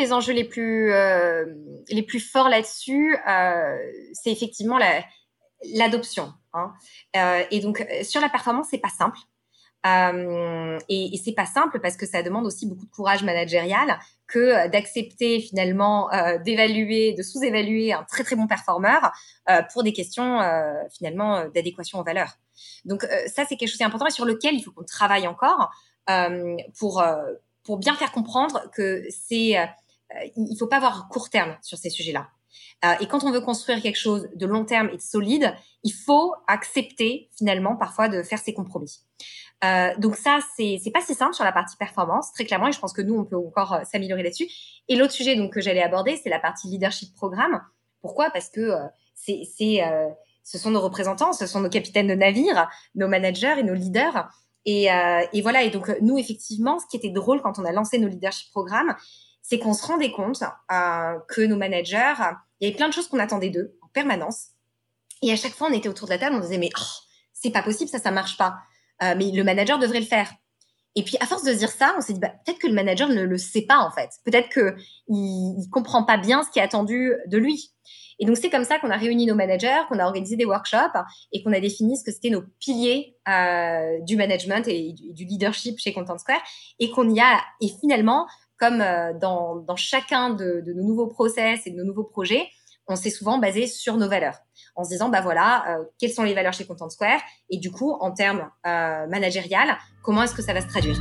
les enjeux les plus, les plus forts là-dessus, c'est effectivement l'adoption. Hein. et donc, sur la performance, c'est pas simple. Euh, et, et c'est pas simple parce que ça demande aussi beaucoup de courage managérial que d'accepter finalement euh, d'évaluer, de sous-évaluer un très très bon performeur euh, pour des questions euh, finalement d'adéquation aux valeurs. Donc euh, ça c'est quelque chose d'important et sur lequel il faut qu'on travaille encore pour pour bien faire comprendre que c'est il faut pas avoir court terme sur ces sujets-là. Euh, et quand on veut construire quelque chose de long terme et de solide, il faut accepter finalement parfois de faire ses compromis. Euh, donc ça, c'est pas si simple sur la partie performance, très clairement, et je pense que nous, on peut encore euh, s'améliorer là-dessus. Et l'autre sujet donc que j'allais aborder, c'est la partie leadership programme. Pourquoi? Parce que euh, c'est ce sont nos représentants, ce sont nos capitaines de navire, nos managers et nos leaders. Et, et voilà. Et donc nous, effectivement, ce qui était drôle quand on a lancé nos leadership programmes, c'est qu'on se rendait compte que nos managers, il y avait plein de choses qu'on attendait d'eux en permanence. Et à chaque fois, on était autour de la table, on disait mais oh, c'est pas possible, ça, ça marche pas. Euh, mais le manager devrait le faire. Et puis, à force de dire ça, on s'est dit, bah, peut-être que le manager ne le sait pas, en fait. Peut-être que il, comprend pas bien ce qui est attendu de lui. Et donc, c'est comme ça qu'on a réuni nos managers, qu'on a organisé des workshops et qu'on a défini ce que c'était nos piliers euh, du management et du, leadership chez Content Square et qu'on y a, et finalement, comme euh, dans, chacun de, de nos nouveaux process et de nos nouveaux projets, on s'est souvent basé sur nos valeurs. En se disant bah voilà euh, quelles sont les valeurs chez Content Square? Et du coup en termes euh, managérial comment est-ce que ça va se traduire?